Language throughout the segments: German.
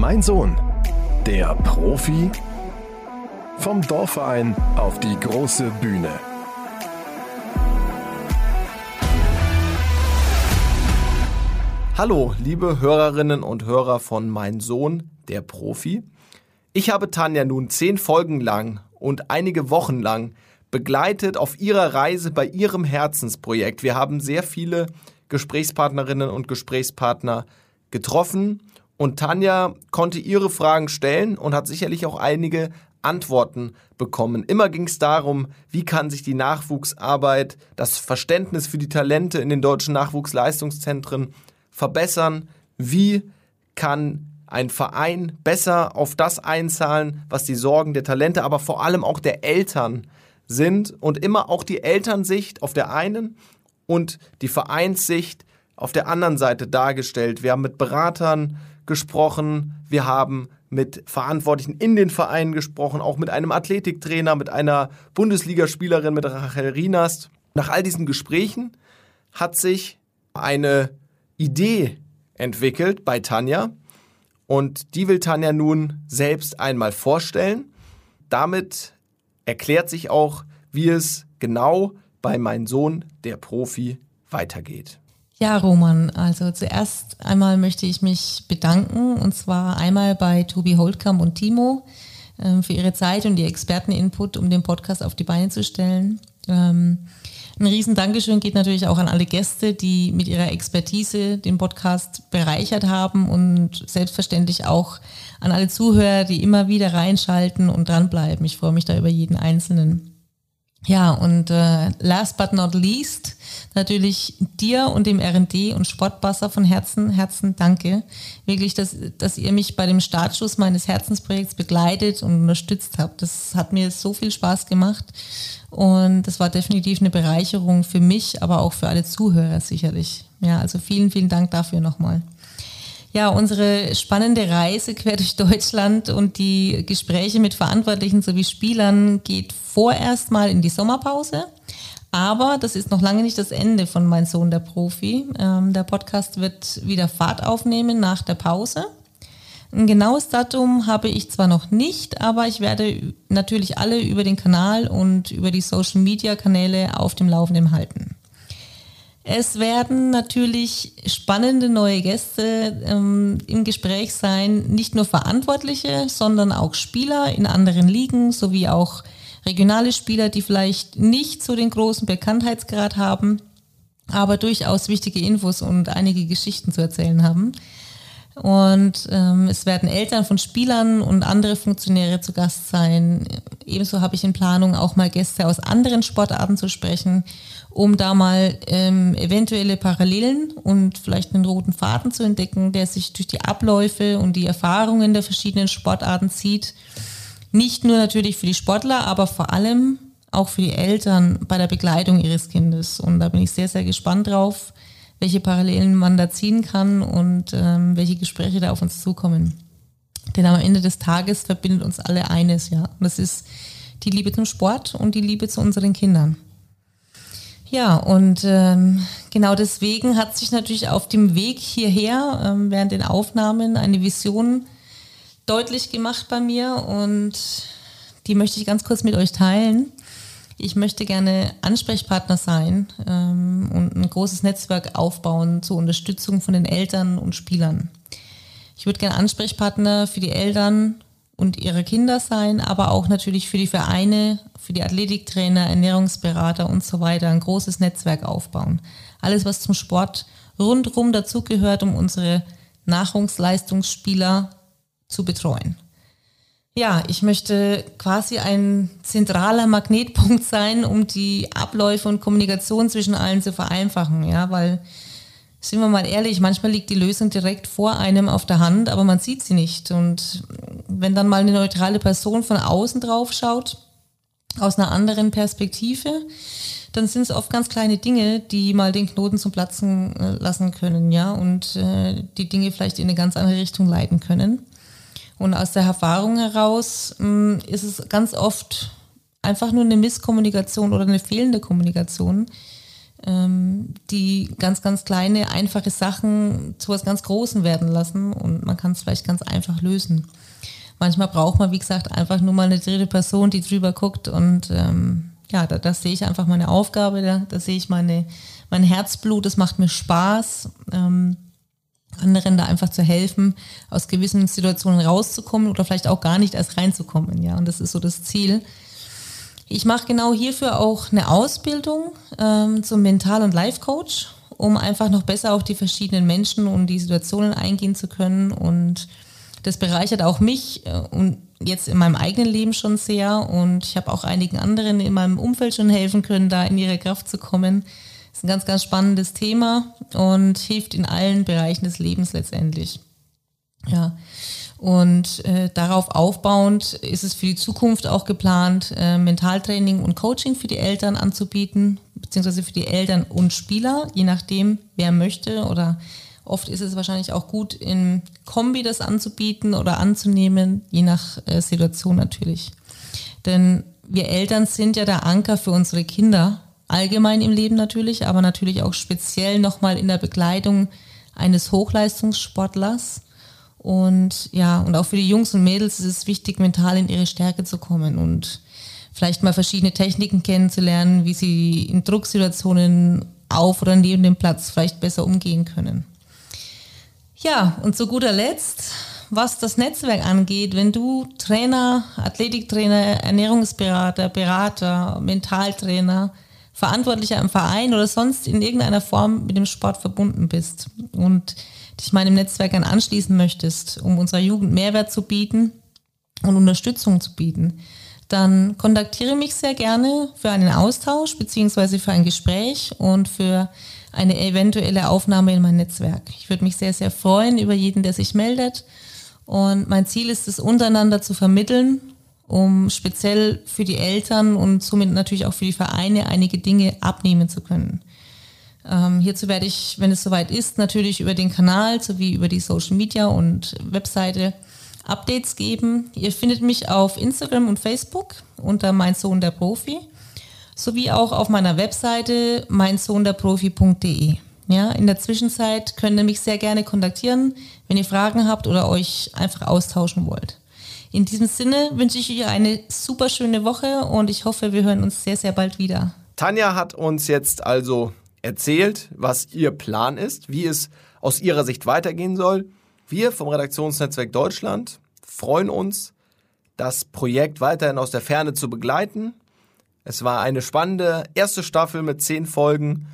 Mein Sohn, der Profi vom Dorfverein auf die große Bühne. Hallo, liebe Hörerinnen und Hörer von Mein Sohn, der Profi. Ich habe Tanja nun zehn Folgen lang und einige Wochen lang begleitet auf ihrer Reise bei ihrem Herzensprojekt. Wir haben sehr viele Gesprächspartnerinnen und Gesprächspartner getroffen und Tanja konnte ihre Fragen stellen und hat sicherlich auch einige Antworten bekommen. Immer ging es darum, wie kann sich die Nachwuchsarbeit, das Verständnis für die Talente in den deutschen Nachwuchsleistungszentren verbessern, wie kann ein Verein besser auf das einzahlen, was die Sorgen der Talente, aber vor allem auch der Eltern sind und immer auch die Elternsicht auf der einen und die Vereinssicht auf der anderen Seite dargestellt. Wir haben mit Beratern gesprochen, wir haben mit Verantwortlichen in den Vereinen gesprochen, auch mit einem Athletiktrainer, mit einer Bundesligaspielerin, mit Rachel Rienast. Nach all diesen Gesprächen hat sich eine Idee entwickelt bei Tanja und die will Tanja nun selbst einmal vorstellen. Damit erklärt sich auch, wie es genau bei Mein Sohn, der Profi, weitergeht. Ja, Roman, also zuerst einmal möchte ich mich bedanken und zwar einmal bei Tobi Holtkamp und Timo äh, für ihre Zeit und ihr Experteninput, um den Podcast auf die Beine zu stellen. Ähm, ein riesen Dankeschön geht natürlich auch an alle Gäste, die mit ihrer Expertise den Podcast bereichert haben und selbstverständlich auch an alle Zuhörer, die immer wieder reinschalten und dranbleiben. Ich freue mich da über jeden Einzelnen. Ja, und äh, last but not least natürlich dir und dem R&D und Sportbasser von Herzen, Herzen danke. Wirklich, dass, dass ihr mich bei dem Startschuss meines Herzensprojekts begleitet und unterstützt habt. Das hat mir so viel Spaß gemacht und das war definitiv eine Bereicherung für mich, aber auch für alle Zuhörer sicherlich. Ja, also vielen, vielen Dank dafür nochmal. Ja, unsere spannende Reise quer durch Deutschland und die Gespräche mit Verantwortlichen sowie Spielern geht vorerst mal in die Sommerpause. Aber das ist noch lange nicht das Ende von Mein Sohn der Profi. Ähm, der Podcast wird wieder Fahrt aufnehmen nach der Pause. Ein genaues Datum habe ich zwar noch nicht, aber ich werde natürlich alle über den Kanal und über die Social-Media-Kanäle auf dem Laufenden halten. Es werden natürlich spannende neue Gäste ähm, im Gespräch sein, nicht nur Verantwortliche, sondern auch Spieler in anderen Ligen sowie auch regionale Spieler, die vielleicht nicht so den großen Bekanntheitsgrad haben, aber durchaus wichtige Infos und einige Geschichten zu erzählen haben. Und ähm, es werden Eltern von Spielern und andere Funktionäre zu Gast sein. Ebenso habe ich in Planung, auch mal Gäste aus anderen Sportarten zu sprechen um da mal ähm, eventuelle Parallelen und vielleicht einen roten Faden zu entdecken, der sich durch die Abläufe und die Erfahrungen der verschiedenen Sportarten zieht. Nicht nur natürlich für die Sportler, aber vor allem auch für die Eltern bei der Begleitung ihres Kindes. Und da bin ich sehr, sehr gespannt drauf, welche Parallelen man da ziehen kann und ähm, welche Gespräche da auf uns zukommen. Denn am Ende des Tages verbindet uns alle eines, ja. Und das ist die Liebe zum Sport und die Liebe zu unseren Kindern. Ja, und ähm, genau deswegen hat sich natürlich auf dem Weg hierher ähm, während den Aufnahmen eine Vision deutlich gemacht bei mir und die möchte ich ganz kurz mit euch teilen. Ich möchte gerne Ansprechpartner sein ähm, und ein großes Netzwerk aufbauen zur Unterstützung von den Eltern und Spielern. Ich würde gerne Ansprechpartner für die Eltern und ihre Kinder sein, aber auch natürlich für die Vereine für die Athletiktrainer, Ernährungsberater und so weiter ein großes Netzwerk aufbauen. Alles, was zum Sport rundherum dazugehört, um unsere Nachwuchsleistungsspieler zu betreuen. Ja, ich möchte quasi ein zentraler Magnetpunkt sein, um die Abläufe und Kommunikation zwischen allen zu vereinfachen. Ja, weil, sind wir mal ehrlich, manchmal liegt die Lösung direkt vor einem auf der Hand, aber man sieht sie nicht. Und wenn dann mal eine neutrale Person von außen drauf schaut, aus einer anderen Perspektive, dann sind es oft ganz kleine Dinge, die mal den Knoten zum Platzen äh, lassen können, ja, und äh, die Dinge vielleicht in eine ganz andere Richtung leiten können. Und aus der Erfahrung heraus mh, mm, ist es ganz oft einfach nur eine Misskommunikation oder eine fehlende Kommunikation, ähm, die ganz, ganz kleine, einfache Sachen zu was ganz Großen werden lassen und man kann es vielleicht ganz einfach lösen. Manchmal braucht man, wie gesagt, einfach nur mal eine dritte Person, die drüber guckt und ähm, ja, da, da sehe ich einfach meine Aufgabe, da, da sehe ich meine, mein Herzblut, das macht mir Spaß. Ähm, anderen da einfach zu helfen, aus gewissen Situationen rauszukommen oder vielleicht auch gar nicht erst reinzukommen. Ja, und das ist so das Ziel. Ich mache genau hierfür auch eine Ausbildung ähm, zum Mental- und Life-Coach, um einfach noch besser auf die verschiedenen Menschen und die Situationen eingehen zu können. Und das bereichert auch mich äh, und jetzt in meinem eigenen Leben schon sehr. Und ich habe auch einigen anderen in meinem Umfeld schon helfen können, da in ihre Kraft zu kommen ist ein ganz, ganz spannendes Thema und hilft in allen Bereichen des Lebens letztendlich. Ja. Und äh, darauf aufbauend ist es für die Zukunft auch geplant, äh, Mentaltraining und Coaching für die Eltern anzubieten, beziehungsweise für die Eltern und Spieler, je nachdem, wer möchte. Oder oft ist es wahrscheinlich auch gut, in Kombi das anzubieten oder anzunehmen, je nach äh, Situation natürlich. Denn wir Eltern sind ja der Anker für unsere Kinder allgemein im Leben natürlich, aber natürlich auch speziell nochmal in der Begleitung eines Hochleistungssportlers. Und ja, und auch für die Jungs und Mädels ist es wichtig, mental in ihre Stärke zu kommen und vielleicht mal verschiedene Techniken kennenzulernen, wie sie in Drucksituationen auf oder neben dem Platz vielleicht besser umgehen können. Ja, und zu guter Letzt, was das Netzwerk angeht, wenn du Trainer, Athletiktrainer, Ernährungsberater, Berater, Mentaltrainer, Verantwortlicher im Verein oder sonst in irgendeiner Form mit dem Sport verbunden bist und dich meinem Netzwerk dann anschließen möchtest, um unserer Jugend Mehrwert zu bieten und Unterstützung zu bieten, dann kontaktiere mich sehr gerne für einen Austausch beziehungsweise für ein Gespräch und für eine eventuelle Aufnahme in mein Netzwerk. Ich würde mich sehr, sehr freuen über jeden, der sich meldet. Und mein Ziel ist es, untereinander zu vermitteln um speziell für die Eltern und somit natürlich auch für die Vereine einige Dinge abnehmen zu können. Ähm, hierzu werde ich, wenn es soweit ist, natürlich über den Kanal sowie über die Social Media und Webseite Updates geben. Ihr findet mich auf Instagram und Facebook unter mein Sohn der Profi sowie auch auf meiner Webseite meinsohnderprofi.de. Ja, in der Zwischenzeit könnt ihr mich sehr gerne kontaktieren, wenn ihr Fragen habt oder euch einfach austauschen wollt. In diesem Sinne wünsche ich euch eine super schöne Woche und ich hoffe, wir hören uns sehr, sehr bald wieder. Tanja hat uns jetzt also erzählt, was ihr Plan ist, wie es aus ihrer Sicht weitergehen soll. Wir vom Redaktionsnetzwerk Deutschland freuen uns, das Projekt weiterhin aus der Ferne zu begleiten. Es war eine spannende erste Staffel mit zehn Folgen.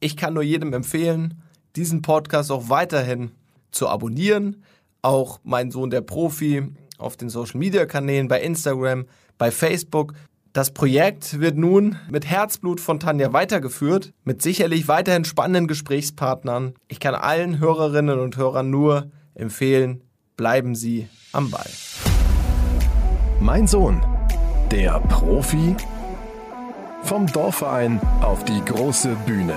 Ich kann nur jedem empfehlen, diesen Podcast auch weiterhin zu abonnieren. Auch mein Sohn der Profi auf den Social Media Kanälen, bei Instagram, bei Facebook. Das Projekt wird nun mit Herzblut von Tanja weitergeführt, mit sicherlich weiterhin spannenden Gesprächspartnern. Ich kann allen Hörerinnen und Hörern nur empfehlen, bleiben Sie am Ball. Mein Sohn, der Profi vom Dorfverein auf die große Bühne.